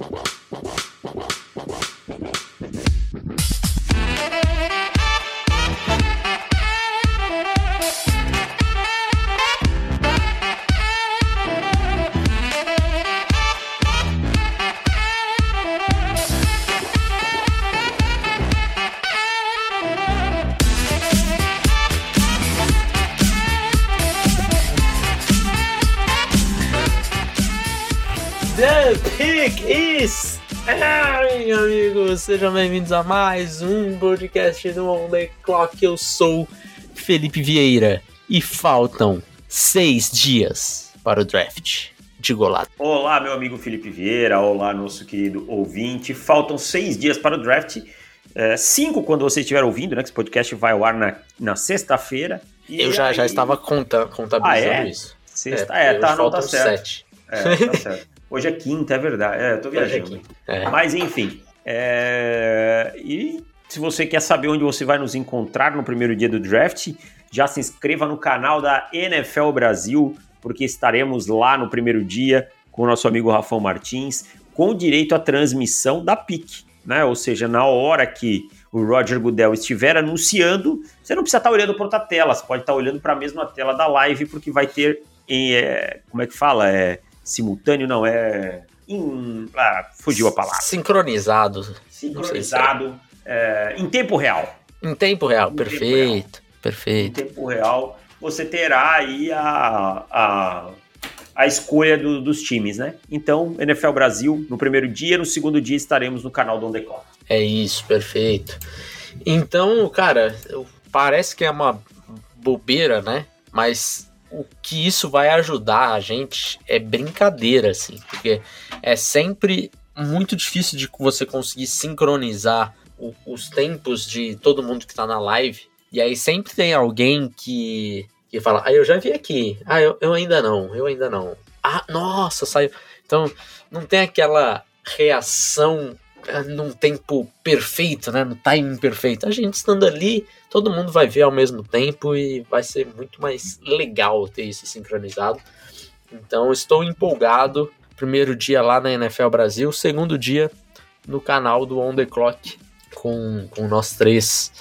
The sejam bem-vindos a mais um podcast do On The Clock. Eu sou Felipe Vieira e faltam seis dias para o draft de Golado. Olá, meu amigo Felipe Vieira, olá, nosso querido ouvinte. Faltam seis dias para o draft, é, cinco quando você estiver ouvindo, né? Que esse podcast vai ao ar na, na sexta-feira. Eu já, aí... já estava conta, contabilizando ah, é? isso. Sexta, é, é tá, não, tá certo. Sete. É, tá certo. Hoje é quinta, é verdade. É, eu tô é viajando. É Mas enfim. É... E se você quer saber onde você vai nos encontrar no primeiro dia do draft, já se inscreva no canal da NFL Brasil, porque estaremos lá no primeiro dia com o nosso amigo Rafão Martins, com direito à transmissão da PIC. Né? Ou seja, na hora que o Roger Goodell estiver anunciando, você não precisa estar olhando para outra tela, você pode estar olhando para a mesma tela da live, porque vai ter, em, é, como é que fala? É, simultâneo, não, é. Em, ah, fugiu a palavra. Sincronizado. Sincronizado é, em tempo real. Em tempo real, em perfeito. Tempo real. Perfeito. Em tempo real, você terá aí a, a, a escolha do, dos times, né? Então, NFL Brasil, no primeiro dia, no segundo dia estaremos no canal do On The Clock. É isso, perfeito. Então, cara, parece que é uma bobeira, né? Mas o que isso vai ajudar a gente é brincadeira, assim, porque é sempre muito difícil de você conseguir sincronizar o, os tempos de todo mundo que tá na live. E aí sempre tem alguém que, que fala, ah, eu já vi aqui, ah, eu, eu ainda não, eu ainda não. Ah, nossa, saiu. Então, não tem aquela reação é, num tempo perfeito, né? No timing perfeito. A gente estando ali, todo mundo vai ver ao mesmo tempo e vai ser muito mais legal ter isso sincronizado. Então estou empolgado. Primeiro dia lá na NFL Brasil, segundo dia no canal do On The Clock, com, com nós três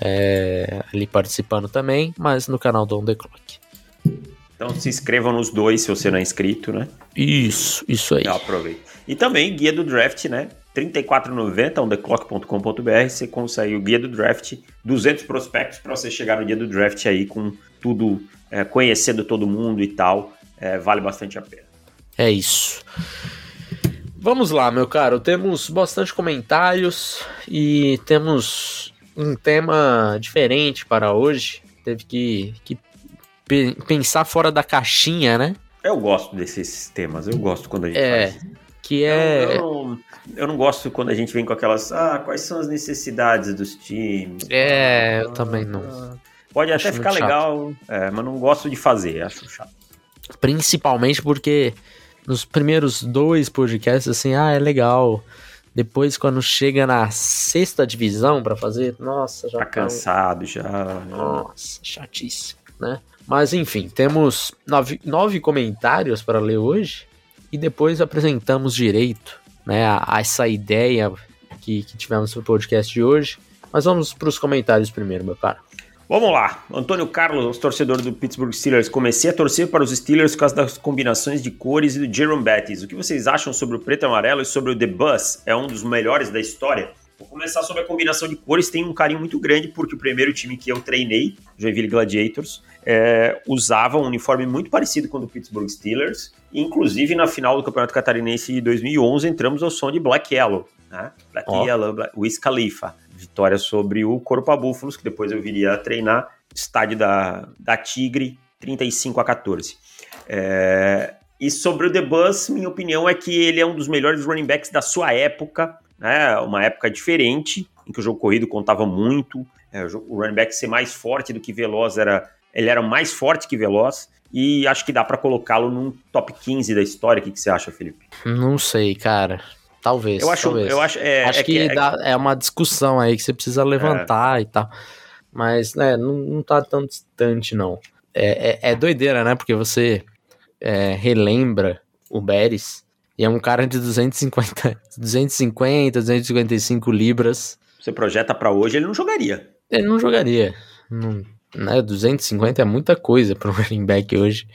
é, ali participando também, mas no canal do On The Clock. Então se inscrevam nos dois se você não é inscrito, né? Isso, isso aí. Aproveite. E também guia do draft, né? 34,90 ontheclock.com.br você consegue o guia do draft, 200 prospectos para você chegar no dia do draft aí com tudo, é, conhecendo todo mundo e tal, é, vale bastante a pena. É isso. Vamos lá, meu caro, temos bastante comentários e temos um tema diferente para hoje. Teve que, que pensar fora da caixinha, né? Eu gosto desses temas, eu gosto quando a gente é, faz. Que é. Eu, eu, não, eu, não, gosto quando a gente vem com aquelas. Ah, quais são as necessidades dos times? É, eu também não. Pode acho até ficar legal, é, mas não gosto de fazer, acho chato. Principalmente porque nos primeiros dois podcasts, assim, ah, é legal. Depois, quando chega na sexta divisão para fazer, nossa, já tá, tá cansado já. Nossa, chatíssimo, né? Mas enfim, temos nove, nove comentários para ler hoje e depois apresentamos direito né, a, essa ideia que, que tivemos no podcast de hoje. Mas vamos para os comentários primeiro, meu cara. Vamos lá. Antônio Carlos, torcedor do Pittsburgh Steelers. Comecei a torcer para os Steelers por causa das combinações de cores e do Jerome Bettis. O que vocês acham sobre o preto e amarelo e sobre o The Bus? É um dos melhores da história? Vou começar sobre a combinação de cores. Tem um carinho muito grande porque o primeiro time que eu treinei, Joinville Gladiators, é, usava um uniforme muito parecido com o do Pittsburgh Steelers. Inclusive, na final do Campeonato Catarinense de 2011, entramos ao som de Black Yellow. Né? Black oh. Yellow, Black, Wiz Khalifa. Vitória sobre o Corpo Búfalos, que depois eu viria a treinar. Estádio da, da Tigre, 35 a 14. É, e sobre o The Bus, minha opinião é que ele é um dos melhores running backs da sua época né? Uma época diferente, em que o jogo corrido contava muito, é, o running back ser mais forte do que veloz era. Ele era mais forte que veloz. E acho que dá para colocá-lo num top 15 da história. O que, que você acha, Felipe? Não sei, cara. Talvez. Eu acho, talvez. Eu acho, é, acho é que, que é, dá, é, uma discussão aí que você precisa levantar é. e tal. Mas, né, não, não tá tão distante, não. É, é, é doideira, né? Porque você relembra o Beres E é um cara de 250, 250, 255 libras. Você projeta para hoje, ele não jogaria. Ele não jogaria. Não, né, 250 é muita coisa para um running back hoje.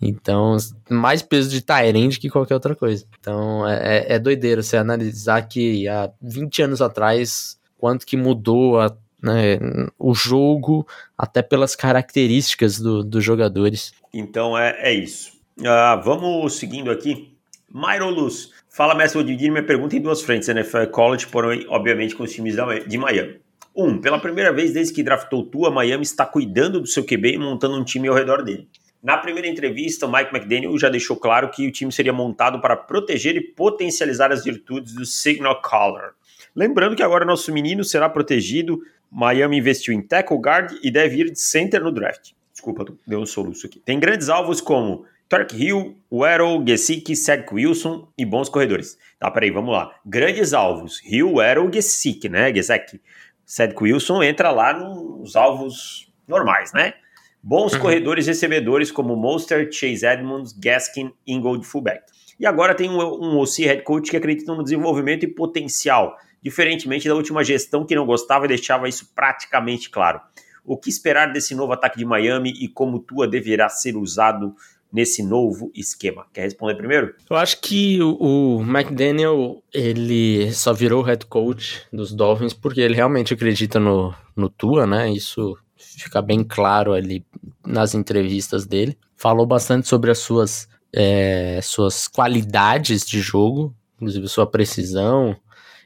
Então, mais peso de Tyrande que qualquer outra coisa. Então, é, é, é doideira você analisar que há 20 anos atrás, quanto que mudou a, né, o jogo, até pelas características do, dos jogadores. Então, é, é isso. Uh, vamos seguindo aqui. Myron Luz, fala, mestre, vou dividir minha pergunta em duas frentes, NFL e College, porém, obviamente, com os times de Miami. Um, pela primeira vez desde que draftou Tua, Miami está cuidando do seu QB e montando um time ao redor dele. Na primeira entrevista, o Mike McDaniel já deixou claro que o time seria montado para proteger e potencializar as virtudes do Signal Caller. Lembrando que agora nosso menino será protegido. Miami investiu em tackle guard e deve ir de center no draft. Desculpa, deu um soluço aqui. Tem grandes alvos como Turk Hill, Weddle, Gesicki, Cedric Wilson e bons corredores. Tá, peraí, vamos lá. Grandes alvos. Hill, Weddle, Gesicki, né? Gesicki. Cedric Wilson entra lá nos alvos normais, né? Bons uhum. corredores recebedores como Monster, Chase Edmonds, Gaskin, Ingold fullback. E agora tem um, um OC head coach que acredita no desenvolvimento e potencial, diferentemente da última gestão que não gostava e deixava isso praticamente claro. O que esperar desse novo ataque de Miami e como Tua deverá ser usado nesse novo esquema? Quer responder primeiro? Eu acho que o, McDaniel ele só virou head coach dos Dolphins porque ele realmente acredita no, no Tua, né? Isso fica bem claro ali nas entrevistas dele. Falou bastante sobre as suas, é, suas qualidades de jogo, inclusive sua precisão.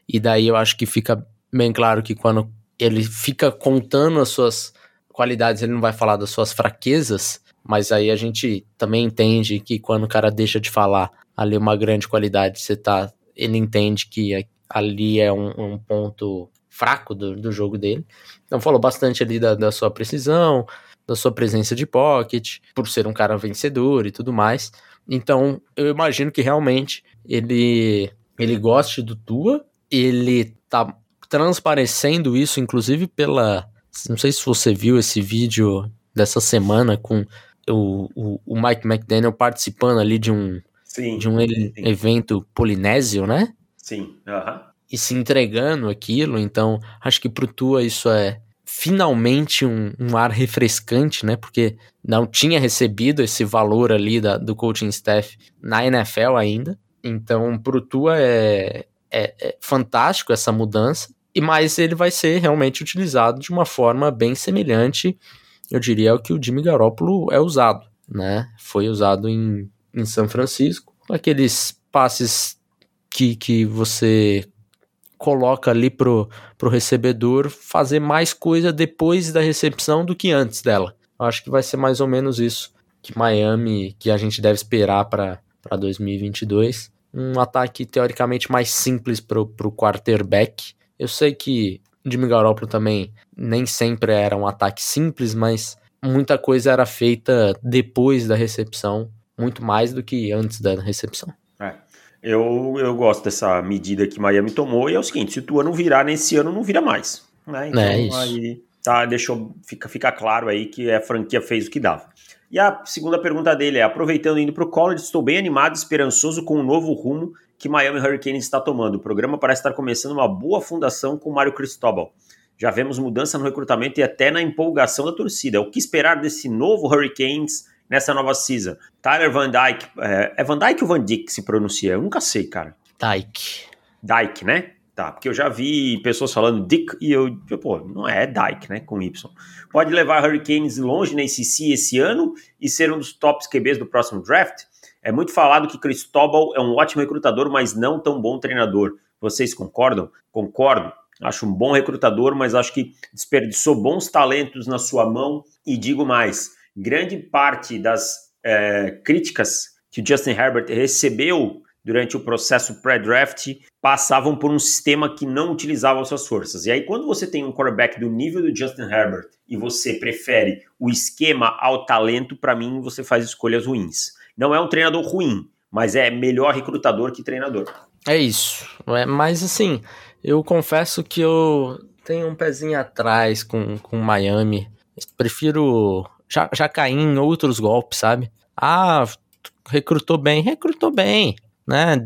E daí eu acho que fica bem claro que quando ele fica contando as suas qualidades, ele não vai falar das suas fraquezas, mas aí a gente também entende que quando o cara deixa de falar ali uma grande qualidade, você tá. Ele entende que ali é um, um ponto fraco do, do jogo dele. Então falou bastante ali da, da sua precisão, da sua presença de pocket, por ser um cara vencedor e tudo mais. Então eu imagino que realmente ele, ele goste do Tua, ele tá transparecendo isso, inclusive pela. Não sei se você viu esse vídeo dessa semana com o, o, o Mike McDaniel participando ali de um, sim, de um sim. evento polinésio, né? Sim. Uh -huh. E se entregando aquilo, então acho que pro Tua isso é finalmente um, um, ar refrescante, né? Porque não tinha recebido esse valor ali da, do coaching staff na NFL ainda. Então, pro Tua é, é, é fantástico essa mudança. E mais ele vai ser realmente utilizado de uma forma bem semelhante eu diria, o que o Jimmy Garoppolo é usado, né? Foi usado em, em São Francisco, aqueles passes que, que você coloca ali pro, pro recebedor fazer mais coisa depois da recepção do que antes dela. Eu acho que vai ser mais ou menos isso que Miami, que a gente deve esperar para 2022. Um ataque teoricamente mais simples pro, pro quarterback. Eu sei que Jimmy Garoppolo também nem sempre era um ataque simples, mas muita coisa era feita depois da recepção, muito mais do que antes da recepção. É. Eu, eu gosto dessa medida que Miami tomou e é o seguinte, se o Tua não virar nesse ano, não vira mais. Né? Então é isso. aí tá, deixou, fica, fica claro aí que a franquia fez o que dava. E a segunda pergunta dele é: aproveitando indo para o college, estou bem animado e esperançoso com o novo rumo que Miami Hurricanes está tomando. O programa parece estar começando uma boa fundação com Mário Cristóbal. Já vemos mudança no recrutamento e até na empolgação da torcida. O que esperar desse novo Hurricanes nessa nova season? Tyler Van Dyke. É, é Van Dyke ou Van Dyke que se pronuncia? Eu nunca sei, cara. Dyke. Dyke, né? Tá, porque eu já vi pessoas falando Dick e eu, pô, não é Dyke, né? Com Y. Pode levar Hurricanes longe na ACC esse ano e ser um dos tops QBs do próximo draft? É muito falado que Cristóbal é um ótimo recrutador, mas não tão bom treinador. Vocês concordam? Concordo. Acho um bom recrutador, mas acho que desperdiçou bons talentos na sua mão. E digo mais: grande parte das é, críticas que o Justin Herbert recebeu durante o processo pré-draft passavam por um sistema que não utilizava suas forças. E aí, quando você tem um quarterback do nível do Justin Herbert e você prefere o esquema ao talento, para mim você faz escolhas ruins. Não é um treinador ruim, mas é melhor recrutador que treinador. É isso. É, mas assim, eu confesso que eu tenho um pezinho atrás com, com Miami. Prefiro já, já cair em outros golpes, sabe? Ah, recrutou bem, recrutou bem. né?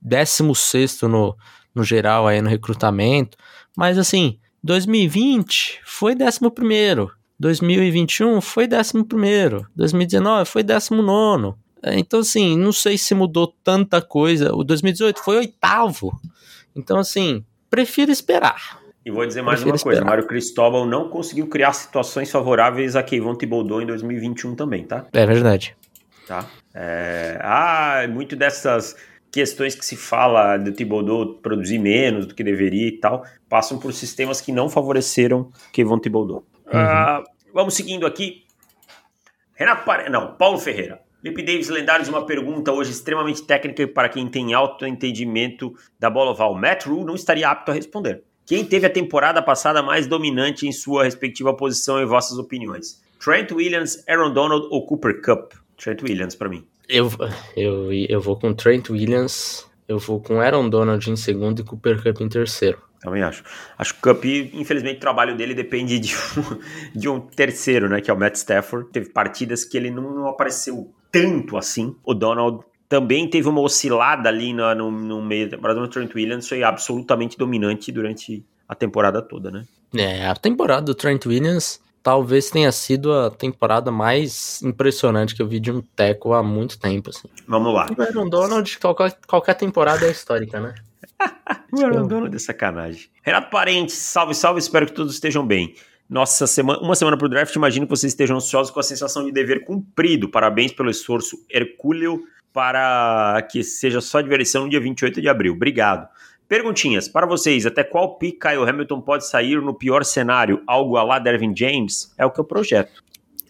16 no, no geral aí no recrutamento. Mas assim, 2020 foi 11. 2021 foi 11. 2019 foi 19. Então, assim, não sei se mudou tanta coisa. O 2018 foi oitavo. Então, assim, prefiro esperar. E vou dizer mais prefiro uma coisa: esperar. Mário Cristóbal não conseguiu criar situações favoráveis a Kevon Thibodeau em 2021 também, tá? É verdade. Tá? É... Ah, muito dessas questões que se fala do Thibodeau produzir menos do que deveria e tal, passam por sistemas que não favoreceram Kevon Thibodeau. Uhum. Uh, vamos seguindo aqui. Renato Pare... Não, Paulo Ferreira. Lip Davis Lendários, uma pergunta hoje extremamente técnica para quem tem alto entendimento da bola oval. Matt Rule não estaria apto a responder. Quem teve a temporada passada mais dominante em sua respectiva posição em vossas opiniões? Trent Williams, Aaron Donald ou Cooper Cup? Trent Williams para mim. Eu, eu, eu vou com Trent Williams, eu vou com Aaron Donald em segundo e Cooper Cup em terceiro. Também acho. Acho que o Cup, infelizmente, o trabalho dele depende de um, de um terceiro, né? Que é o Matt Stafford. Teve partidas que ele não, não apareceu tanto assim. O Donald também teve uma oscilada ali no, no, no meio da temporada. O Trent Williams foi absolutamente dominante durante a temporada toda, né? É, a temporada do Trent Williams talvez tenha sido a temporada mais impressionante que eu vi de um teco há muito tempo, assim. Vamos lá. O Aaron Donald, qualquer, qualquer temporada é histórica, né? O Aaron Donald é sacanagem. Renato Parente, salve, salve, espero que todos estejam bem. Nossa semana, uma semana para o draft, imagino que vocês estejam ansiosos com a sensação de dever cumprido. Parabéns pelo esforço hercúleo para que seja só diversão no dia 28 de abril. Obrigado. Perguntinhas para vocês: até qual pick Kyle Hamilton pode sair no pior cenário? Algo a lá Dervin James? É o que eu projeto.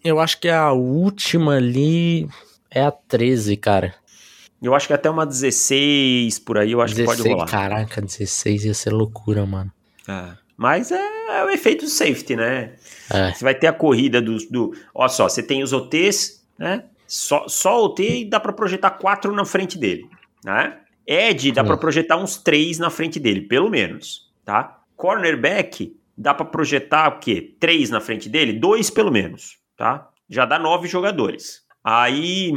Eu acho que a última ali é a 13, cara. Eu acho que até uma 16 por aí, eu acho 16, que pode rolar. Caraca, 16 ia ser loucura, mano. É. Mas é, é, o efeito safety, né? É. Você vai ter a corrida do, do. Olha só, você tem os OTs, né? Só, só OT e dá para projetar quatro na frente dele, né? Ed dá para projetar uns três na frente dele, pelo menos, tá? Cornerback dá para projetar o quê? Três na frente dele, dois pelo menos, tá? Já dá nove jogadores. Aí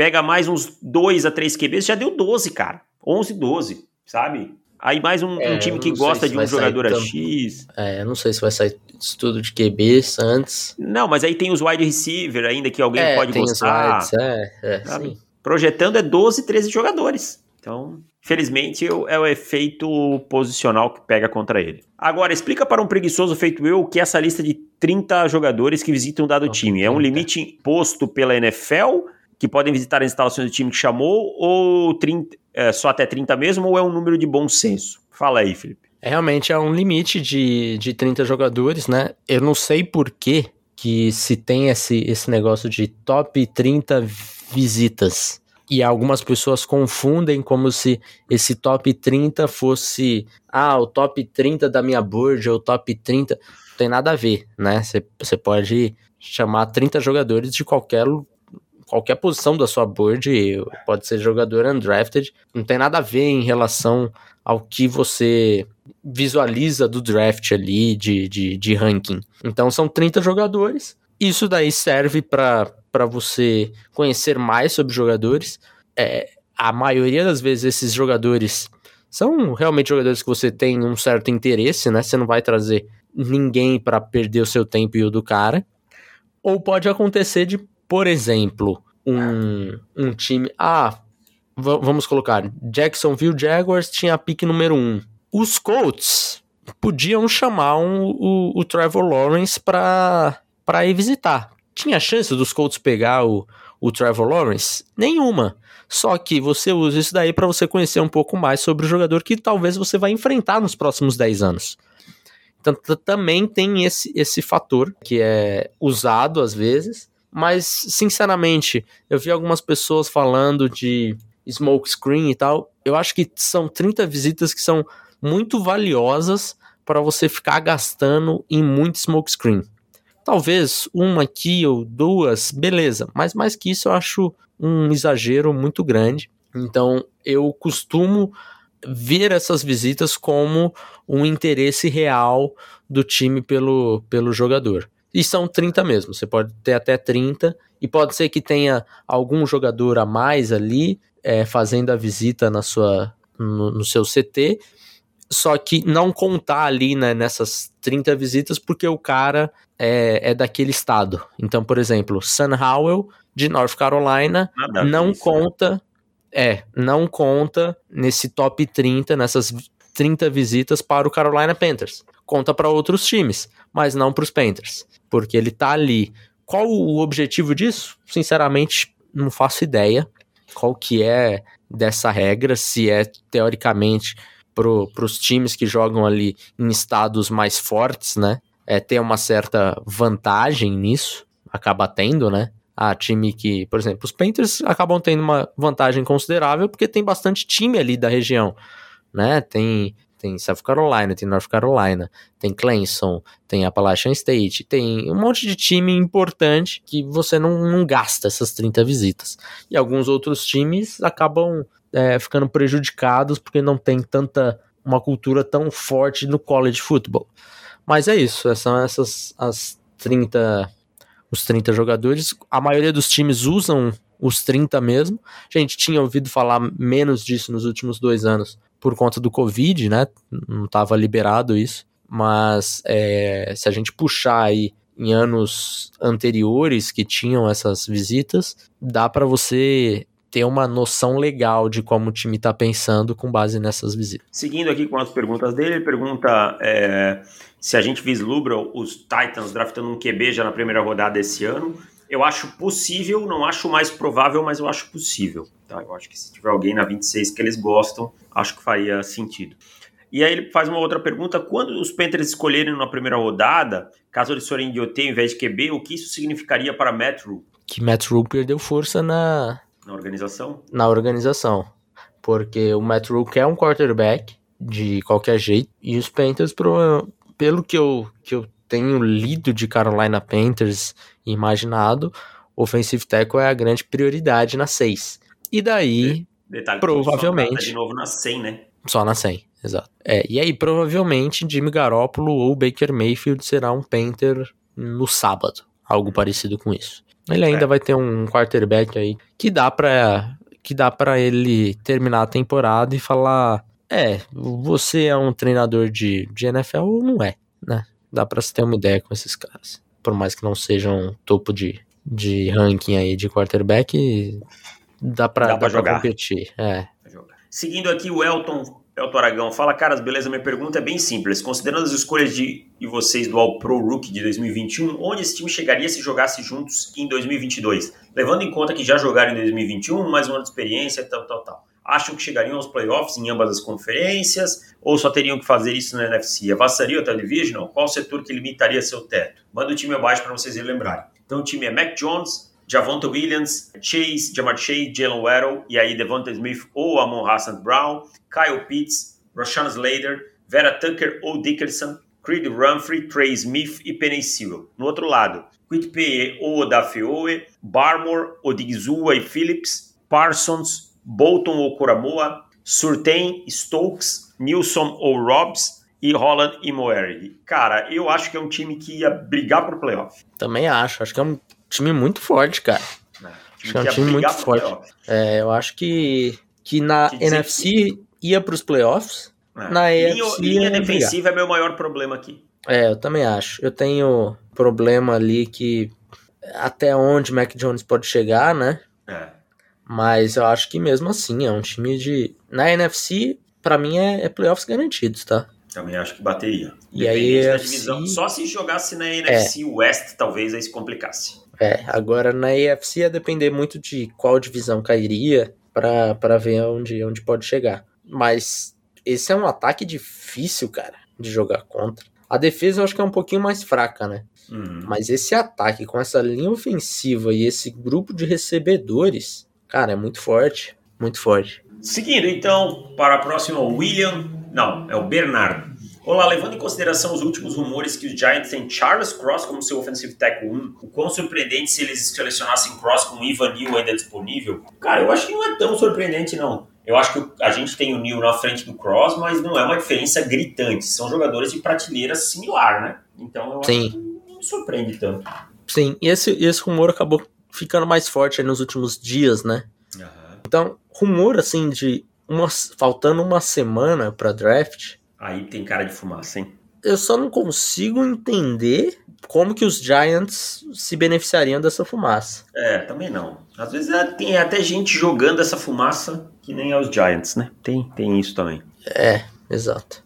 pega mais uns dois a três QBs, já deu 12, cara. 11, 12, sabe? Aí mais um, é, um time que gosta de um jogador a X. É, eu não sei se vai sair estudo de QBs antes. Não, mas aí tem os wide receiver ainda que alguém é, pode tem gostar. Os wides, é, é, sim. Projetando é 12, 13 jogadores. Então, felizmente, é o efeito posicional que pega contra ele. Agora, explica para um preguiçoso feito eu o que é essa lista de 30 jogadores que visitam um dado time. É um limite imposto pela NFL que podem visitar as instalações do time que chamou, ou 30, é, só até 30 mesmo, ou é um número de bom senso? Fala aí, Felipe. É, realmente é um limite de, de 30 jogadores, né? Eu não sei por que, se tem esse, esse negócio de top 30 visitas. E algumas pessoas confundem como se esse top 30 fosse, ah, o top 30 da minha board ou o top 30. Não tem nada a ver, né? Você pode chamar 30 jogadores de qualquer qualquer posição da sua board, pode ser jogador undrafted, não tem nada a ver em relação ao que você visualiza do draft ali de, de, de ranking. Então são 30 jogadores. Isso daí serve para você conhecer mais sobre jogadores. É, a maioria das vezes esses jogadores são realmente jogadores que você tem um certo interesse, né? Você não vai trazer ninguém para perder o seu tempo e o do cara. Ou pode acontecer de por exemplo, um, um time. Ah, vamos colocar. Jacksonville Jaguars tinha a pick número 1. Um. Os Colts podiam chamar um, o, o Trevor Lawrence para ir visitar. Tinha chance dos Colts pegar o, o Trevor Lawrence? Nenhuma. Só que você usa isso daí para você conhecer um pouco mais sobre o jogador que talvez você vai enfrentar nos próximos 10 anos. Então também tem esse, esse fator que é usado às vezes mas, sinceramente, eu vi algumas pessoas falando de smoke screen e tal. Eu acho que são 30 visitas que são muito valiosas para você ficar gastando em muito smoke screen. Talvez uma aqui ou duas, beleza, mas mais que isso eu acho um exagero muito grande. Então eu costumo ver essas visitas como um interesse real do time pelo, pelo jogador. E são 30 mesmo, você pode ter até 30, e pode ser que tenha algum jogador a mais ali, é, fazendo a visita na sua, no, no, seu CT, só que não contar ali né, nessas 30 visitas porque o cara é, é daquele estado. Então, por exemplo, Sam Howell, de North Carolina, Nada não conta. É, não conta nesse top 30, nessas 30 visitas para o Carolina Panthers. Conta para outros times, mas não para os Panthers, porque ele tá ali. Qual o objetivo disso? Sinceramente, não faço ideia qual que é dessa regra, se é teoricamente para os times que jogam ali em estados mais fortes, né? É ter uma certa vantagem nisso, acaba tendo, né? A time que, por exemplo, os Panthers acabam tendo uma vantagem considerável porque tem bastante time ali da região, né? Tem tem South Carolina, tem North Carolina, tem Clemson, tem Appalachian State, tem um monte de time importante que você não, não gasta essas 30 visitas. E alguns outros times acabam é, ficando prejudicados porque não tem tanta uma cultura tão forte no college football. Mas é isso, são essas as 30 os 30 jogadores. A maioria dos times usam os 30 mesmo. A gente tinha ouvido falar menos disso nos últimos dois anos por conta do Covid, né? Não estava liberado isso. Mas é, se a gente puxar aí em anos anteriores que tinham essas visitas, dá para você ter uma noção legal de como o time está pensando com base nessas visitas. Seguindo aqui com as perguntas dele, ele pergunta é, se a gente vislumbra os Titans draftando um QB já na primeira rodada desse ano. Eu acho possível, não acho mais provável, mas eu acho possível. Tá? Eu acho que se tiver alguém na 26 que eles gostam, acho que faria sentido. E aí ele faz uma outra pergunta: quando os Panthers escolherem na primeira rodada, caso eles forem de OT em vez de QB, o que isso significaria para Matt Rule? Que Matt Rule perdeu força na... Na organização? Na organização. Porque o Matt Rule quer um quarterback de qualquer jeito, e os Panthers, pelo que eu, que eu tenho lido de Carolina Panthers imaginado, offensive tackle é a grande prioridade na 6. E daí, Detalhe, provavelmente... de novo na 100, né? Só na 100, exato. É, e aí, provavelmente, Jimmy Garoppolo ou Baker Mayfield será um Panther no sábado. Algo parecido com isso. Ele ainda é. vai ter um quarterback aí que dá pra, que dá pra ele terminar a temporada e falar: é, você é um treinador de, de NFL ou não é, né? dá para se ter uma ideia com esses caras. Por mais que não sejam topo de, de ranking aí de quarterback, dá pra, dá, dá pra, jogar. competir. É. Seguindo aqui o Elton, Elton Aragão, fala caras, beleza? Minha pergunta é bem simples. Considerando as escolhas de, de vocês do All Pro Rookie de 2021, onde esse time chegaria se jogasse juntos em 2022? Levando em conta que já jogaram em 2021, mais um ano de experiência, tal, tal, tal acham que chegariam aos playoffs em ambas as conferências ou só teriam que fazer isso na NFC? Avançaria o Divisional? Qual setor que limitaria seu teto? Manda o time abaixo para vocês lembrarem. Então o time é Mac Jones, Javonta Williams, Chase, Jamar Chase, Jalen Waddle e aí Devonta Smith ou Amon Hassan Brown, Kyle Pitts, Rashawn Slater, Vera Tucker ou Dickerson, Creed Rumphrey, Trey Smith e Sewell. No outro lado, Quitpeye ou Odafioe, Barmore, Odigizua e Phillips, Parsons, Bolton ou Coramoa, Surtain, Stokes, Nilson ou Robs e Holland e Moerdy. Cara, eu acho que é um time que ia brigar pro playoff. Também acho, acho que é um time muito forte, cara. É, acho que é um time muito forte. É, eu acho que, que na NFC que... ia pros playoffs. É. Na linha, AFC linha defensiva brigar. é meu maior problema aqui. É, eu também acho. Eu tenho problema ali que até onde Mac Jones pode chegar, né? É. Mas eu acho que mesmo assim é um time de. Na NFC, para mim é, é, playoffs garantidos, tá? Também acho que bateria. E aí, da divisão. Só se jogasse na NFC é. West, talvez aí se complicasse. É, agora na AFC ia depender muito de qual divisão cairia para ver onde, onde pode chegar. Mas esse é um ataque difícil, cara, de jogar contra. A defesa eu acho que é um pouquinho mais fraca, né? Uhum. Mas esse ataque com essa linha ofensiva e esse grupo de recebedores Cara, é muito forte, muito forte. Seguindo então para a próxima, William. Não, é o Bernardo. Olá, levando em consideração os últimos rumores que os Giants têm Charles Cross como seu offensive tackle 1, o quão surpreendente se eles selecionassem Cross com o Ivan Neal ainda disponível? Cara, eu acho que não é tão surpreendente não. Eu acho que a gente tem o Neal na frente do Cross, mas não é uma diferença gritante. São jogadores de prateleira similar, né? Então eu Sim. acho que não me surpreende tanto. Sim, e esse, esse rumor acabou ficando mais forte nos últimos dias, né? Uhum. Então, rumor assim de uma, faltando uma semana para draft. Aí tem cara de fumaça, hein? Eu só não consigo entender como que os Giants se beneficiariam dessa fumaça. É, também não. Às vezes é, tem até gente jogando essa fumaça que nem é os Giants, né? Tem, tem isso também. É, exato.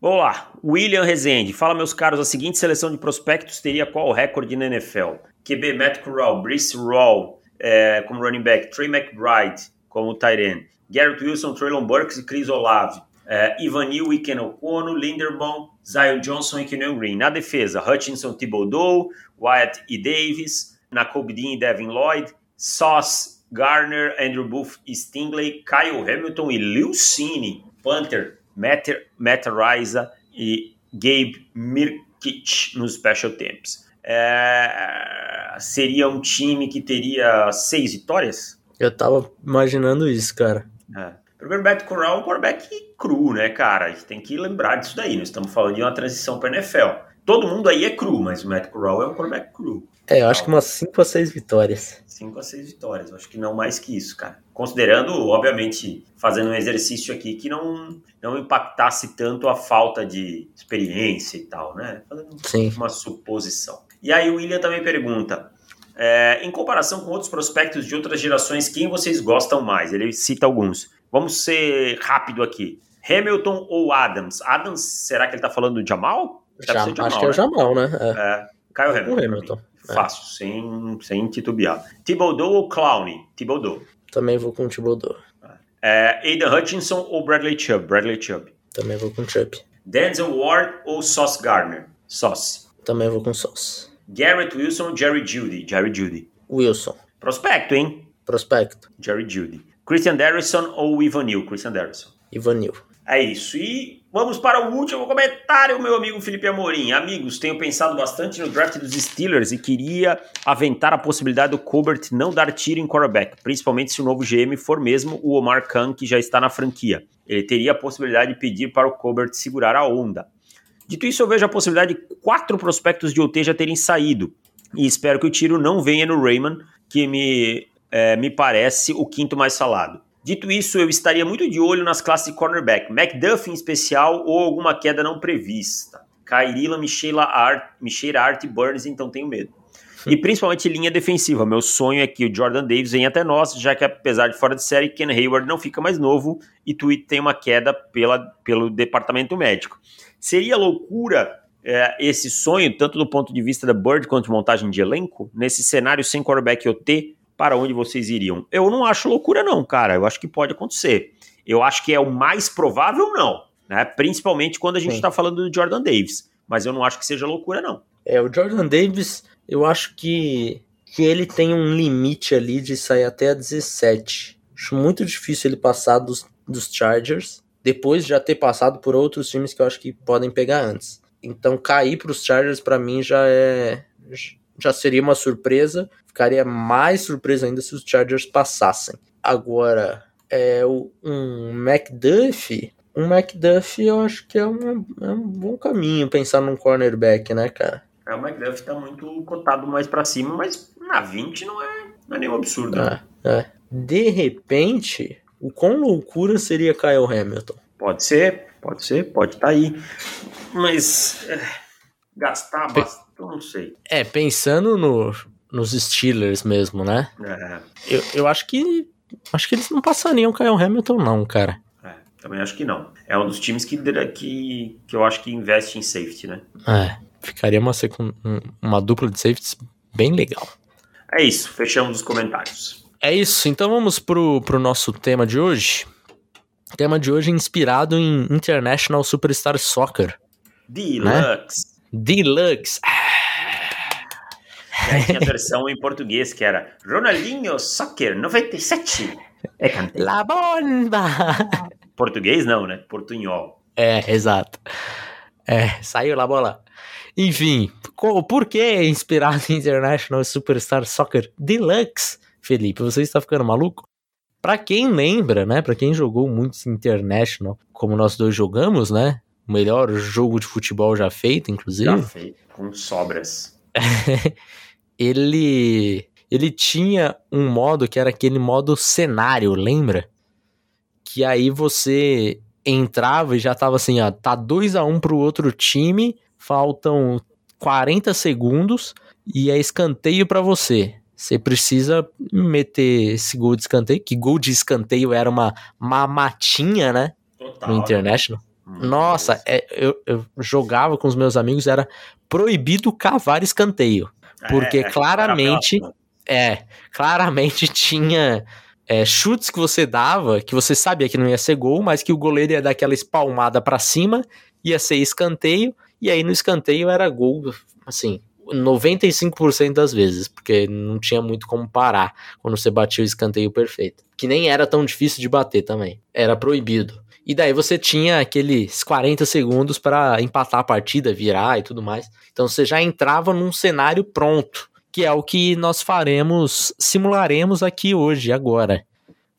Vamos lá. William Rezende. Fala, meus caros, a seguinte seleção de prospectos teria qual recorde na NFL? QB Matt Corral, Brice Raw é, como running back, Trey McBride como tight end, Garrett Wilson, Traylon Burks e Chris Olave. É, Ivan Neal e Ken Linderbaum, Zion Johnson e Kenyon Green. Na defesa, Hutchinson, Thibodeau, Wyatt e Davis, Nakobe Dean e Devin Lloyd, Sauce, Garner, Andrew Booth e Stingley, Kyle Hamilton e Liu Cine, Panther, Matt, Matt Riza e Gabe Mirkic nos special teams. É, seria um time que teria seis vitórias? Eu tava imaginando isso, cara. É. Primeiro, Beto Corral é um quarterback cru, né, cara? A gente tem que lembrar disso daí. Nós estamos falando de uma transição para NFL. Todo mundo aí é cru, mas o Matt Corral é um quarterback cru. É, eu acho que umas 5 a 6 vitórias. 5 a 6 vitórias, eu acho que não mais que isso, cara. Considerando, obviamente, fazendo um exercício aqui que não, não impactasse tanto a falta de experiência e tal, né? Fazendo Sim. uma suposição. E aí o William também pergunta: é, em comparação com outros prospectos de outras gerações, quem vocês gostam mais? Ele cita alguns. Vamos ser rápido aqui. Hamilton ou Adams? Adams, será que ele está falando do Jamal? Jamal acho que é o Jamal, né? É. é. Kyle Hamilton. Hamilton. É. Fácil, sem, sem titubear. Thibodeau ou Clowney? Thibodeau. Também vou com o Thibodeau. É, Aidan Hutchinson ou Bradley Chubb? Bradley Chubb. Também vou com Chubb. Denzel Ward ou Sauce Gardner? Sauce. Também vou com Sauce. Garrett Wilson ou Jerry Judy? Jerry Judy. Wilson. Prospecto, hein? Prospecto. Jerry Judy. Christian Darrison ou Ivan Neal? Christian Darrison. Ivan Neal. É isso. E vamos para o último comentário, meu amigo Felipe Amorim. Amigos, tenho pensado bastante no draft dos Steelers e queria aventar a possibilidade do Colbert não dar tiro em quarterback, principalmente se o novo GM for mesmo o Omar Khan, que já está na franquia. Ele teria a possibilidade de pedir para o Colbert segurar a onda. Dito isso, eu vejo a possibilidade de quatro prospectos de OT já terem saído. E espero que o tiro não venha no Raymond, que me, é, me parece o quinto mais falado. Dito isso, eu estaria muito de olho nas classes de cornerback, McDuff em especial ou alguma queda não prevista. Kairila, Micheira Art, Micheira Art e Burns, então tenho medo. E principalmente linha defensiva. Meu sonho é que o Jordan Davis venha até nós, já que apesar de fora de série, Ken Hayward não fica mais novo e Tweet tem uma queda pela, pelo departamento médico. Seria loucura é, esse sonho, tanto do ponto de vista da Bird quanto de montagem de elenco, nesse cenário sem quarterback OT, para onde vocês iriam? Eu não acho loucura, não, cara. Eu acho que pode acontecer. Eu acho que é o mais provável, não. Né? Principalmente quando a gente está falando do Jordan Davis. Mas eu não acho que seja loucura, não. É, o Jordan Davis, eu acho que, que ele tem um limite ali de sair até a 17. Acho muito difícil ele passar dos, dos Chargers depois de já ter passado por outros times que eu acho que podem pegar antes. Então cair para os Chargers para mim já é já seria uma surpresa. Ficaria mais surpresa ainda se os Chargers passassem. Agora, é um McDuff, um McDuff eu acho que é um, é um bom caminho pensar num cornerback, né, cara? É, o McDuff tá muito cotado mais para cima, mas na 20 não é, não é nenhum absurdo. É, é. De repente, o quão loucura seria Kyle Hamilton? Pode ser, pode ser, pode estar tá aí. Mas é, gastar bastante, não sei. É, pensando no, nos Steelers mesmo, né? É. Eu, eu acho que. Acho que eles não passariam o Kyle Hamilton, não, cara. É, também acho que não. É um dos times que, que, que eu acho que investe em safety, né? É, ficaria uma, uma dupla de safeties bem legal. É isso, fechamos os comentários. É isso, então vamos pro, pro nosso tema de hoje. O tema de hoje é inspirado em International Superstar Soccer. Deluxe. Né? Deluxe. Aí tinha a versão em português que era Ronaldinho Soccer 97. É, La bomba! Português não, né? Portunhol. É, exato. É, saiu lá bola. Enfim, por que inspirado em International Superstar Soccer Deluxe? Felipe, você está ficando maluco? Para quem lembra, né? Para quem jogou muito International, como nós dois jogamos, né? O melhor jogo de futebol já feito, inclusive. Já feito, com sobras. ele ele tinha um modo que era aquele modo cenário, lembra? Que aí você entrava e já tava assim, ó, tá 2 a 1 um pro outro time, faltam 40 segundos e é escanteio para você. Você precisa meter esse gol de escanteio, que gol de escanteio era uma mamatinha, né? Total, no? International. Né? Nossa, é, eu, eu, jogava com os meus amigos, era proibido cavar escanteio. Porque é, claramente. É, claramente tinha é, chutes que você dava, que você sabia que não ia ser gol, mas que o goleiro ia dar aquela espalmada para cima, ia ser escanteio, e aí no escanteio era gol, assim, 95% das vezes, porque não tinha muito como parar quando você batia o escanteio perfeito. Que nem era tão difícil de bater também. Era proibido. E daí você tinha aqueles 40 segundos para empatar a partida, virar e tudo mais. Então você já entrava num cenário pronto, que é o que nós faremos, simularemos aqui hoje, agora.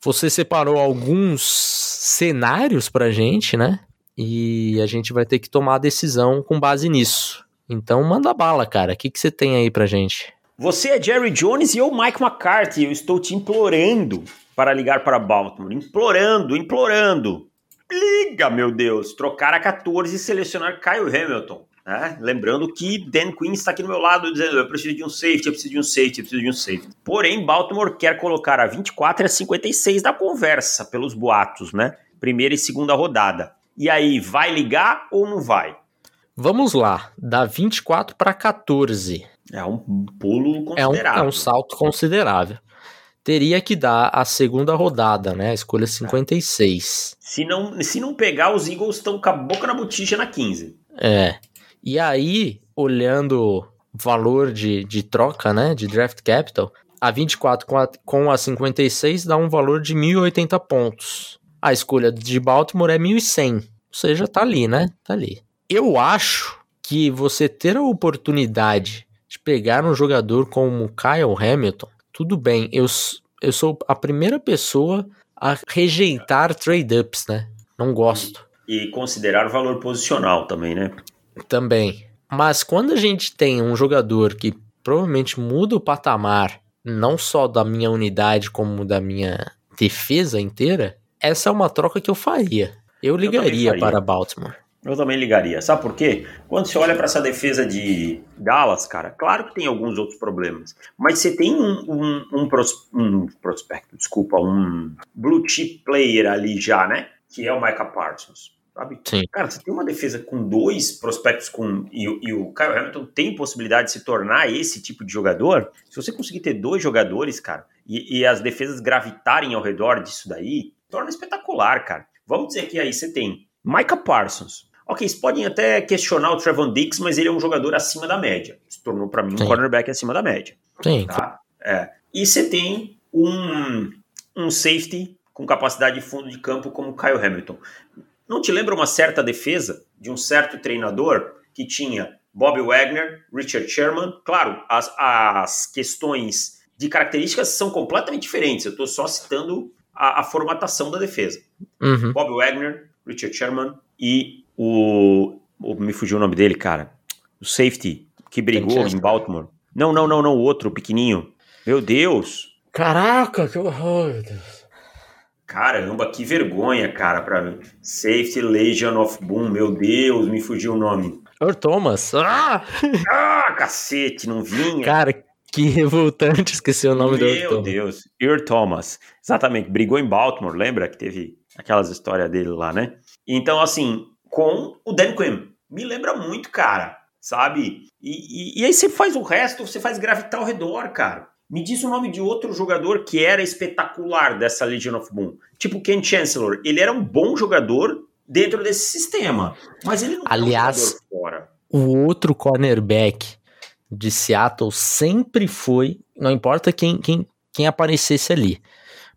Você separou alguns cenários pra gente, né? E a gente vai ter que tomar a decisão com base nisso. Então manda bala, cara. O que, que você tem aí pra gente? Você é Jerry Jones e eu Mike McCarthy. Eu estou te implorando para ligar para Baltimore. Implorando, implorando. Liga, meu Deus. Trocar a 14 e selecionar Kyle Hamilton. Né? Lembrando que Dan Quinn está aqui do meu lado dizendo: eu preciso de um safety, eu preciso de um safety, eu preciso de um safety. Porém, Baltimore quer colocar a 24 e a 56 da conversa, pelos boatos, né? Primeira e segunda rodada. E aí, vai ligar ou não vai? Vamos lá, da 24 para 14. É um pulo considerável. É um, é um salto considerável. Teria que dar a segunda rodada, né? A escolha 56. Se não, se não pegar, os Eagles estão com a boca na botija na 15. É. E aí, olhando valor de, de troca, né? De draft capital, a 24 com a, com a 56 dá um valor de 1.080 pontos. A escolha de Baltimore é 1.100. Ou seja, tá ali, né? Tá ali eu acho que você ter a oportunidade de pegar um jogador como Kyle Hamilton, tudo bem, eu, eu sou a primeira pessoa a rejeitar trade-ups, né? Não gosto. E, e considerar valor posicional também, né? Também. Mas quando a gente tem um jogador que provavelmente muda o patamar, não só da minha unidade, como da minha defesa inteira, essa é uma troca que eu faria. Eu ligaria eu para Baltimore. Eu também ligaria. Sabe por quê? Quando você olha para essa defesa de Dallas, cara, claro que tem alguns outros problemas. Mas você tem um, um, um, pros, um prospecto, desculpa, um blue chip player ali já, né? Que é o Micah Parsons. Sabe? Sim. Cara, você tem uma defesa com dois prospectos com e, e, o Kyle Hamilton tem possibilidade de se tornar esse tipo de jogador. Se você conseguir ter dois jogadores, cara, e, e as defesas gravitarem ao redor disso daí, torna espetacular, cara. Vamos dizer que aí você tem Micah Parsons, Ok, vocês podem até questionar o Trevon Dix, mas ele é um jogador acima da média. Se tornou para mim Sim. um cornerback acima da média. Sim. Tá? É. E você tem um, um safety com capacidade de fundo de campo como o Kyle Hamilton. Não te lembra uma certa defesa de um certo treinador que tinha Bob Wagner, Richard Sherman? Claro, as, as questões de características são completamente diferentes. Eu estou só citando a, a, formatação da defesa. Uhum. Bob Wagner, Richard Sherman e o, o, Me fugiu o nome dele, cara. O safety que brigou em Baltimore. Não, não, não, não, o outro, o pequenininho. Meu Deus! Caraca, que horror, meu Deus. Caramba, que vergonha, cara, pra mim. Safety Legion of Boom, meu Deus, me fugiu o nome. Earl Thomas. Ah! ah, cacete, não vinha. Cara, que revoltante, esqueci o nome meu do Earl Meu Deus, Earl Thomas. Exatamente, brigou em Baltimore, lembra que teve aquelas histórias dele lá, né? Então, assim, com o Dan Quinn. Me lembra muito, cara, sabe? E, e, e aí você faz o resto, você faz gravitar ao redor, cara. Me diz o nome de outro jogador que era espetacular dessa Legion of Boom. Tipo Ken Chancellor. Ele era um bom jogador dentro desse sistema. Mas ele não Aliás, um jogador fora. O outro cornerback de Seattle sempre foi, não importa quem, quem, quem aparecesse ali,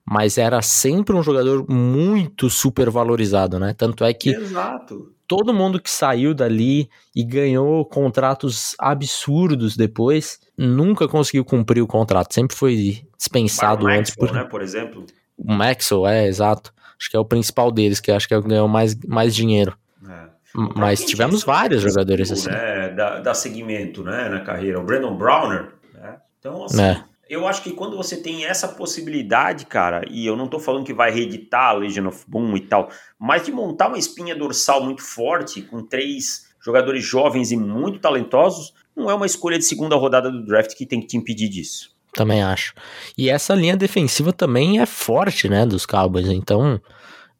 mas era sempre um jogador muito super valorizado, né? Tanto é que Exato. todo mundo que saiu dali e ganhou contratos absurdos depois, nunca conseguiu cumprir o contrato, sempre foi dispensado Byron antes Maxwell, por né, por exemplo. O Maxwell, é, exato. Acho que é o principal deles, que acho que é o que ganhou mais, mais dinheiro. É. Mas tivemos vários jogadores assim. Né, da, da segmento, né, na carreira. O Brandon Browner, né? Então, assim, é Eu acho que quando você tem essa possibilidade, cara, e eu não tô falando que vai reeditar a Legion of Boom e tal, mas de montar uma espinha dorsal muito forte, com três jogadores jovens e muito talentosos, não é uma escolha de segunda rodada do draft que tem que te impedir disso. Também acho. E essa linha defensiva também é forte, né, dos Cowboys. Então,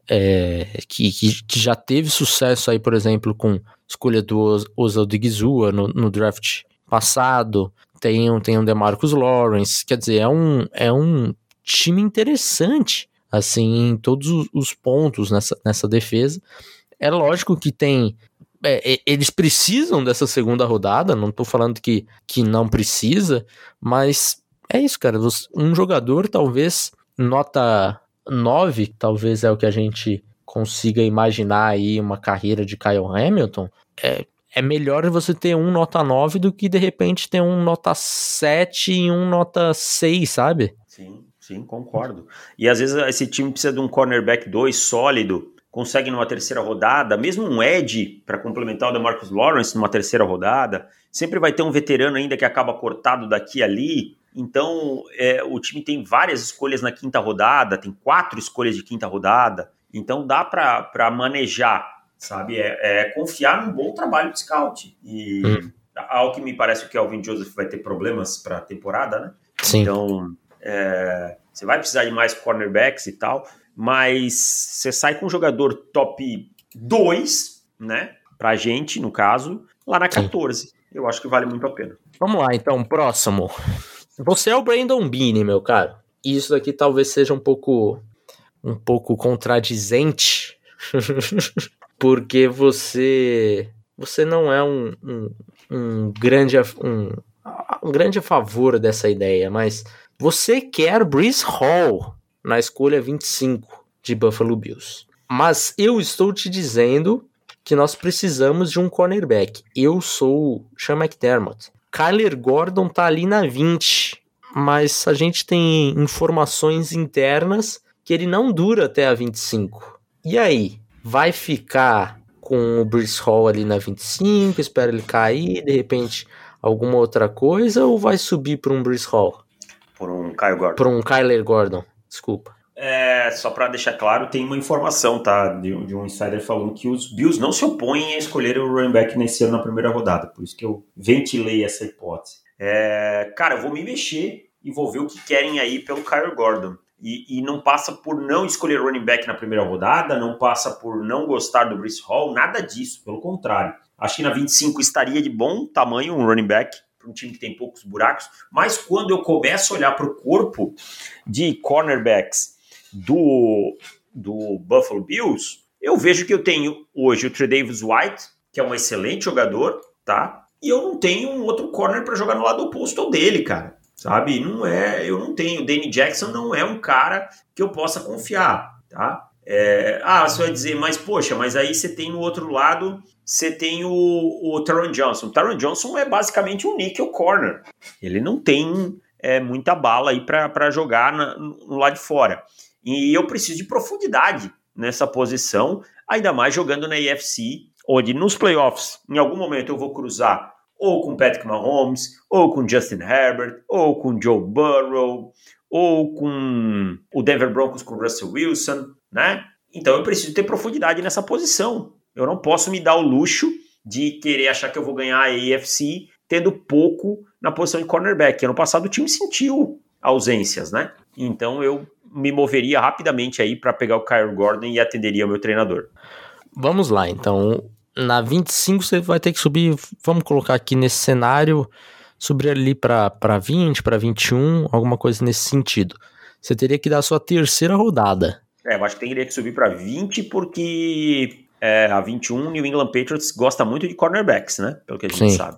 é, que, que, já teve sucesso aí, por exemplo, com escolha do Osaldigizua no, no draft passado. Tem um, tem um DeMarcus Lawrence. Quer dizer, é um, é um time interessante, assim, em todos os pontos nessa, nessa defesa. É lógico que tem é, eles precisam dessa segunda rodada, não tô falando que, que não precisa, mas é isso, cara. Um jogador, talvez, nota 9, talvez é o que a gente consiga imaginar aí uma carreira de Kyle Hamilton. É, é melhor você ter um nota 9 do que de repente ter um nota 7 e um nota 6, sabe? Sim, sim, concordo. E às vezes esse time precisa de um cornerback 2 sólido, consegue numa terceira rodada, mesmo um edge para complementar o DeMarcus Lawrence numa terceira rodada, sempre vai ter um veterano ainda que acaba cortado daqui ali. Então, é, o time tem várias escolhas na quinta rodada, tem quatro escolhas de quinta rodada. Então, dá para manejar, sabe? É, é, confiar num bom trabalho de scout. E hum. ao que me parece que o Kelvin Joseph vai ter problemas para a temporada, né? Sim. Então, é, você vai precisar de mais cornerbacks e tal, mas você sai com um jogador top 2, né? Pra gente, no caso, lá na 14. Sim. Eu acho que vale muito a pena. Vamos lá, então, próximo. Você é o Brandon Beane, meu cara. E isso daqui talvez seja um pouco um pouco contradizente, porque você você não é um, um, um grande um, um grande a favor dessa ideia, mas você quer Brees Hall na escolha 25 de Buffalo Bills. Mas eu estou te dizendo que nós precisamos de um cornerback. Eu sou Sean McDermott. Kyler Gordon tá ali na 20, mas a gente tem informações internas que ele não dura até a 25. E aí, vai ficar com o Bruce Hall ali na 25, espera ele cair, de repente alguma outra coisa, ou vai subir para um Bruce Hall? Por um Kyle Gordon. Por um Kyler Gordon, desculpa. É, só para deixar claro, tem uma informação, tá? De, de, um insider falando que os Bills não se opõem a escolher o running back nesse ano na primeira rodada. Por isso que eu ventilei essa hipótese. É, cara, eu vou me mexer e vou ver o que querem aí pelo Kyle Gordon. E, e, não passa por não escolher running back na primeira rodada, não passa por não gostar do Brice Hall, nada disso, pelo contrário. Acho que na 25 estaria de bom tamanho um running back para um time que tem poucos buracos, mas quando eu começo a olhar para o corpo de cornerbacks do, do Buffalo Bills, eu vejo que eu tenho hoje o Trey Davis White, que é um excelente jogador, tá? E eu não tenho um outro corner para jogar no lado oposto dele, cara. Sabe? Não é, eu não tenho. Danny Jackson não é um cara que eu possa confiar, tá? É, ah, você vai dizer, mas poxa, mas aí você tem no outro lado, você tem o, o Taron Johnson. Taron Johnson é basicamente um nickel corner. Ele não tem é, muita bala aí para jogar na, no lado de fora. E eu preciso de profundidade nessa posição, ainda mais jogando na AFC, onde nos playoffs, em algum momento eu vou cruzar ou com Patrick Mahomes, ou com Justin Herbert, ou com Joe Burrow, ou com o Denver Broncos com Russell Wilson, né? Então eu preciso ter profundidade nessa posição. Eu não posso me dar o luxo de querer achar que eu vou ganhar a AFC tendo pouco na posição de cornerback. Ano passado o time sentiu ausências, né? Então eu me moveria rapidamente aí para pegar o Kyle Gordon e atenderia o meu treinador. Vamos lá, então. Na 25 você vai ter que subir, vamos colocar aqui nesse cenário, subir ali para 20, para 21, alguma coisa nesse sentido. Você teria que dar a sua terceira rodada. É, eu acho que teria que subir para 20 porque é, a 21 New England Patriots gosta muito de cornerbacks, né? Pelo que a gente Sim. sabe.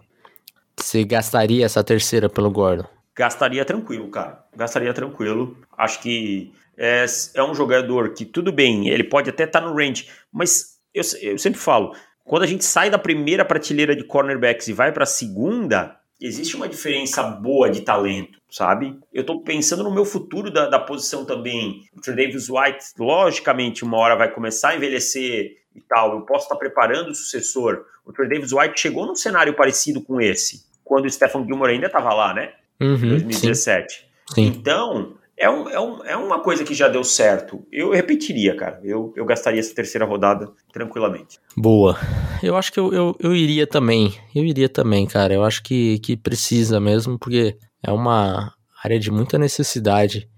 Você gastaria essa terceira pelo Gordon? gastaria tranquilo, cara. Gastaria tranquilo. Acho que é, é um jogador que, tudo bem, ele pode até estar tá no range, mas eu, eu sempre falo, quando a gente sai da primeira prateleira de cornerbacks e vai para a segunda, existe uma diferença boa de talento, sabe? Eu tô pensando no meu futuro da, da posição também. O Trey Davis White, logicamente, uma hora vai começar a envelhecer e tal. Eu posso estar preparando o sucessor. O Trey Davis White chegou num cenário parecido com esse, quando o Stephen Gilmore ainda estava lá, né? Uhum, 2017. Sim. Então, é, um, é, um, é uma coisa que já deu certo. Eu repetiria, cara. Eu, eu gastaria essa terceira rodada tranquilamente. Boa. Eu acho que eu, eu, eu iria também. Eu iria também, cara. Eu acho que, que precisa mesmo, porque é uma área de muita necessidade.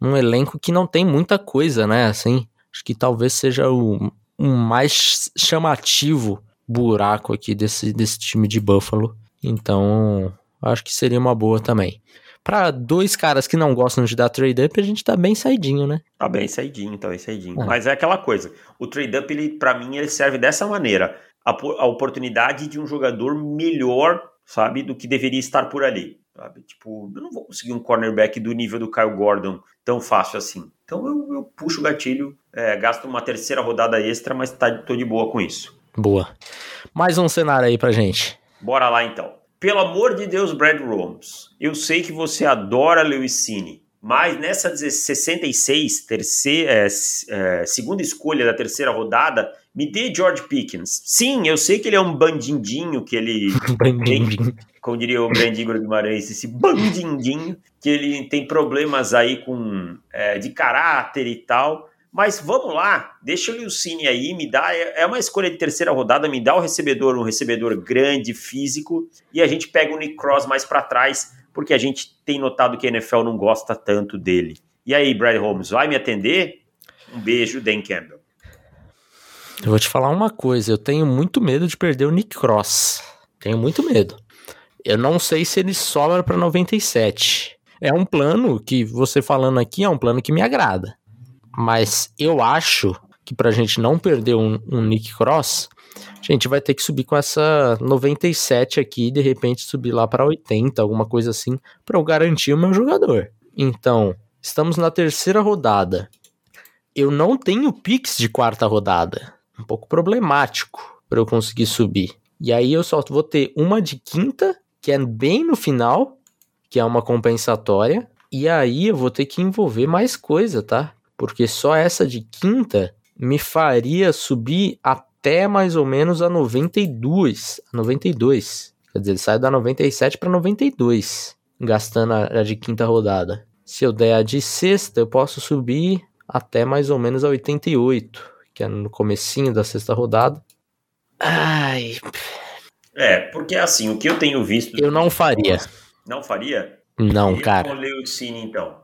Um elenco que não tem muita coisa, né? Assim, acho que talvez seja o, o mais chamativo buraco aqui desse, desse time de Buffalo. Então, acho que seria uma boa também. Para dois caras que não gostam de dar trade-up, a gente tá bem saidinho, né? Tá bem saidinho, tá bem saidinho. É. Mas é aquela coisa, o trade-up, ele, pra mim, ele serve dessa maneira. A, a oportunidade de um jogador melhor, sabe, do que deveria estar por ali. Sabe? Tipo, eu não vou conseguir um cornerback do nível do Kyle Gordon tão fácil assim. Então eu, eu puxo o gatilho, é, gasto uma terceira rodada extra, mas tá, tô de boa com isso. Boa. Mais um cenário aí pra gente. Bora lá então. Pelo amor de Deus, Brad Holmes, eu sei que você adora Lewis Cine, mas nessa 66, terceira, é, é, segunda escolha da terceira rodada, me dê George Pickens. Sim, eu sei que ele é um bandindinho, que ele. bandindinho. como diria o Brandinho Guimarães, esse bandindinho, que ele tem problemas aí com é, de caráter e tal. Mas vamos lá, deixa o Cine aí, me dá. É, é uma escolha de terceira rodada, me dá o recebedor, um recebedor grande, físico, e a gente pega o Nick Cross mais para trás, porque a gente tem notado que a NFL não gosta tanto dele. E aí, Brad Holmes, vai me atender? Um beijo, Dan Campbell. Eu vou te falar uma coisa, eu tenho muito medo de perder o Nick Cross. Tenho muito medo. Eu não sei se ele sobra para 97. É um plano que você falando aqui é um plano que me agrada. Mas eu acho que pra gente não perder um, um Nick Cross, a gente vai ter que subir com essa 97 aqui de repente subir lá para 80, alguma coisa assim, para eu garantir o meu jogador. Então, estamos na terceira rodada. Eu não tenho picks de quarta rodada. Um pouco problemático para eu conseguir subir. E aí eu só vou ter uma de quinta, que é bem no final, que é uma compensatória. E aí eu vou ter que envolver mais coisa, tá? Porque só essa de quinta me faria subir até mais ou menos a 92, a 92. Quer dizer, ele sai da 97 para 92, gastando a, de quinta rodada. Se eu der a de sexta, eu posso subir até mais ou menos a 88, que é no comecinho da sexta rodada. Ai. É, porque assim, o que eu tenho visto. Eu não faria. Não faria? Não, cara. Com o Leucine, então.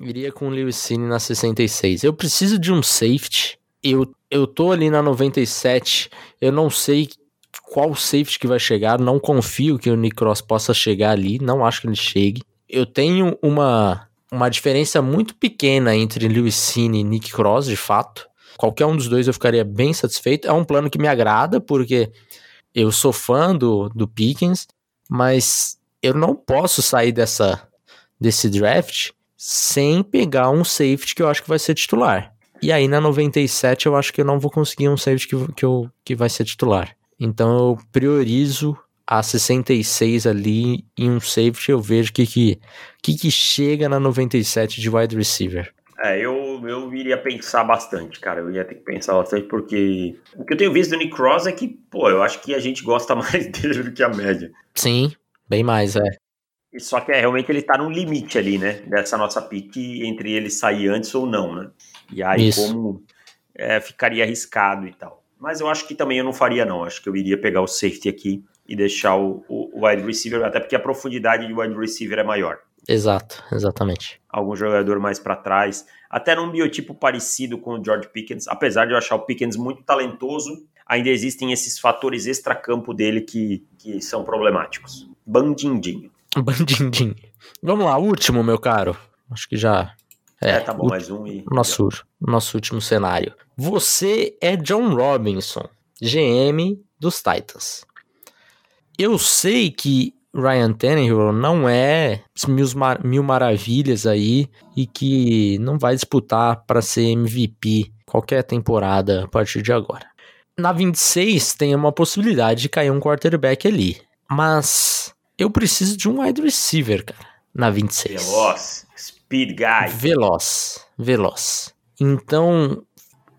Iria com o Lewis Cine na 66. Eu preciso de um safety. Eu, eu tô ali na 97. Eu não sei qual safety que vai chegar. Não confio que o Nick Cross possa chegar ali. Não acho que ele chegue. Eu tenho uma, uma diferença muito pequena entre Lewis Cine e Nick Cross, de fato. Qualquer um dos dois eu ficaria bem satisfeito. É um plano que me agrada, porque eu sou fã do, do Pickens, mas eu não posso sair dessa, desse draft sem pegar um safety que eu acho que vai ser titular. E aí na 97 eu acho que eu não vou conseguir um safety que, que, eu, que vai ser titular. Então eu priorizo a 66 ali em um safety eu vejo que que, que, que chega na 97 de wide receiver. É, eu, eu iria pensar bastante, cara. Eu ia ter que pensar bastante, porque o que eu tenho visto do Nick Cross é que, pô, eu acho que a gente gosta mais dele do que a média. Sim, bem mais, é. Só que é, realmente ele tá no limite ali, né? Dessa nossa pique entre ele sair antes ou não, né? E aí, Isso. como é, ficaria arriscado e tal. Mas eu acho que também eu não faria, não. Acho que eu iria pegar o safety aqui e deixar o, o, o wide receiver, até porque a profundidade de wide receiver é maior. Exato, exatamente. Algum jogador mais para trás, até num biotipo parecido com o George Pickens, apesar de eu achar o Pickens muito talentoso, ainda existem esses fatores extra-campo dele que, que são problemáticos. Bandindinho. Bandindim. Vamos lá, último, meu caro. Acho que já. É, é tá bom, mais um e. Nosso, nosso último cenário. Você é John Robinson, GM dos Titans. Eu sei que Ryan Tannehill não é mil, mil maravilhas aí e que não vai disputar para ser MVP qualquer temporada a partir de agora. Na 26 tem uma possibilidade de cair um quarterback ali, mas eu preciso de um wide receiver, cara, na 26. Veloz, speed guy. Veloz, veloz. Então,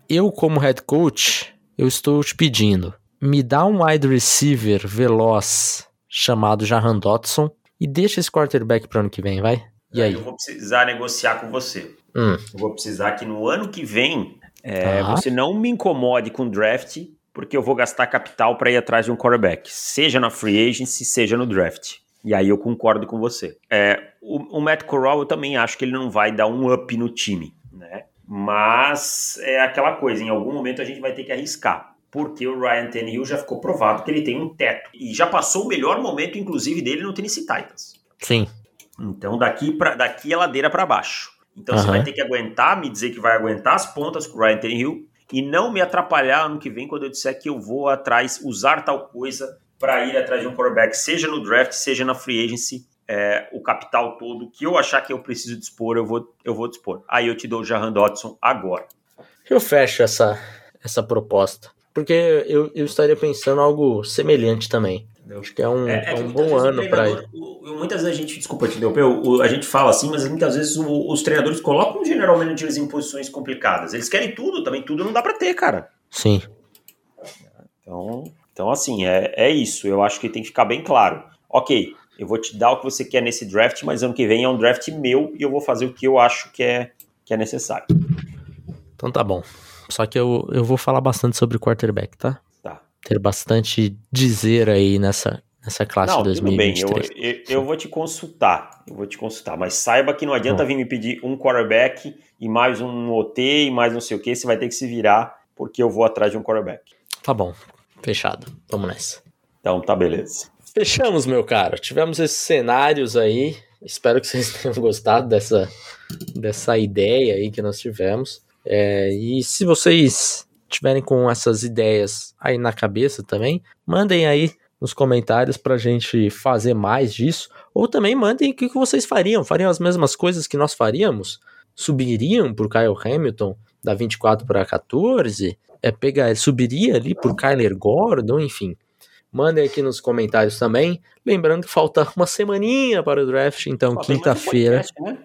eu como head coach, eu estou te pedindo, me dá um wide receiver veloz chamado Jahan Dotson e deixa esse quarterback para ano que vem, vai? E aí? Eu vou precisar negociar com você. Hum. Eu vou precisar que no ano que vem é, Tá. você não me incomode com draft, porque eu vou gastar capital para ir atrás de um quarterback, seja na free agency, seja no draft. E aí eu concordo com você. É, o, o Matt Corral eu também acho que ele não vai dar um up no time, né? Mas é aquela coisa, em algum momento a gente vai ter que arriscar. Porque o Ryan Tannehill já ficou provado que ele tem um teto. E já passou o melhor momento, inclusive, dele no Tennessee Titans. Sim. Então daqui, pra, daqui é ladeira para baixo. Então você Aham. vai ter que aguentar, me dizer que vai aguentar as pontas com o Ryan Tannehill e não me atrapalhar ano que vem quando eu disser que eu vou atrás, usar tal coisa para ir atrás de um quarterback, seja no draft, seja na free agency, é, o capital todo que eu achar que eu preciso dispor, eu vou, eu vou dispor. Aí eu te dou o Jahan Dodson agora. Eu fecho essa, essa proposta. Porque eu, eu estaria pensando algo semelhante também. Acho que é um, é, um bom ano para ir. Muitas vezes a gente, desculpa te interromper, a gente fala assim, mas muitas vezes o- os treinadores colocam general managers em posições complicadas. Eles querem tudo, também tudo não dá pra ter, cara. Sim. Então, então assim, é, é isso. Eu acho que tem que ficar bem claro. Ok, eu vou te dar o que você quer nesse draft, mas ano que vem é um draft meu e eu vou fazer o que eu acho que é, que é necessário. Então tá bom. Só que eu, eu vou falar bastante sobre quarterback, tá? Ter bastante dizer aí nessa, nessa classe Não, de tudo bem, eu, 2023. eu, eu vou te consultar. Eu vou te consultar, mas saiba que não adianta vir me pedir um quarterback e mais um OT e mais não sei o que. Você vai ter que se virar, porque eu vou atrás de um quarterback. Tá bom. Fechado. Vamos nessa. Então tá beleza. Fechamos, meu cara. Tivemos esses cenários aí. Espero que vocês tenham gostado dessa, dessa ideia aí que nós tivemos. É, e se vocês tiverem com essas ideias aí na cabeça também, mandem aí nos comentários pra gente fazer mais disso. Ou também mandem o que vocês fariam. Fariam as mesmas coisas que nós faríamos? Subiriam por Kyle Hamilton da 24 para 14? É, pegar, subiria ali por Kyler Gordon, enfim. Mandem aqui nos comentários também. Lembrando que falta uma semaninha para o draft, então quinta-feira. né?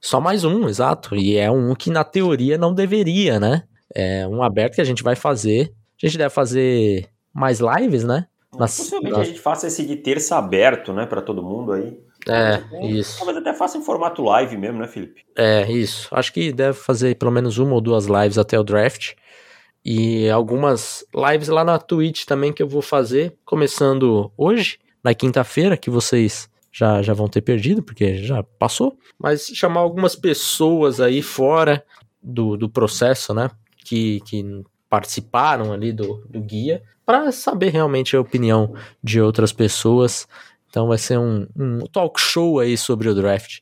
Só mais um, exato. E é um que na teoria não deveria, né? É um aberto que a gente vai fazer. A gente deve fazer mais lives, né? Nas- Possivelmente nas- a gente faça esse de terça aberto, né, pra todo mundo aí. É, isso. Talvez até faça em formato live mesmo, né, Felipe? É, isso. Acho que deve fazer pelo menos uma ou duas lives até o draft. E algumas lives lá na Twitch também que eu vou fazer, começando hoje, na quinta-feira, que vocês já, já vão ter perdido, porque já passou. Mas chamar algumas pessoas aí fora do, do processo, né? Que, que participaram ali do, do guia, para saber realmente a opinião de outras pessoas. Então vai ser um, um talk show aí sobre o draft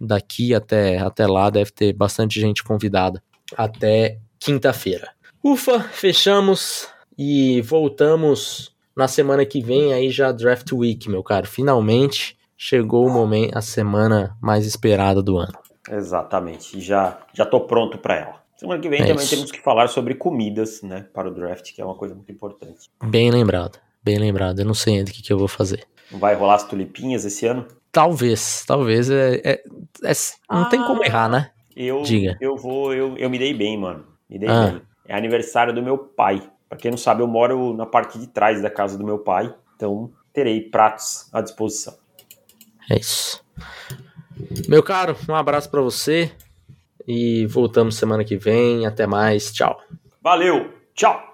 daqui até, até lá deve ter bastante gente convidada até quinta-feira. Ufa, fechamos e voltamos na semana que vem aí já Draft Week, meu caro. Finalmente chegou o momento, a semana mais esperada do ano. Exatamente. Já, já tô pronto pra ela. Semana que vem É também isso. temos que falar sobre comidas, né, para o draft, que é uma coisa muito importante. Bem lembrado, bem lembrado. Eu não sei ainda o que, que eu vou fazer. Não vai rolar as tulipinhas esse ano? Talvez, talvez é, é- é- não tem como errar, né? Eu, Diga. eu vou, eu, eu me dei bem, mano. Me dei Ah. bem. É aniversário do meu pai. Pra quem não sabe, eu moro na parte de trás da casa do meu pai, então terei pratos à disposição. É isso. Meu caro, um abraço pra você e voltamos semana que vem. Até mais, tchau. Valeu, tchau!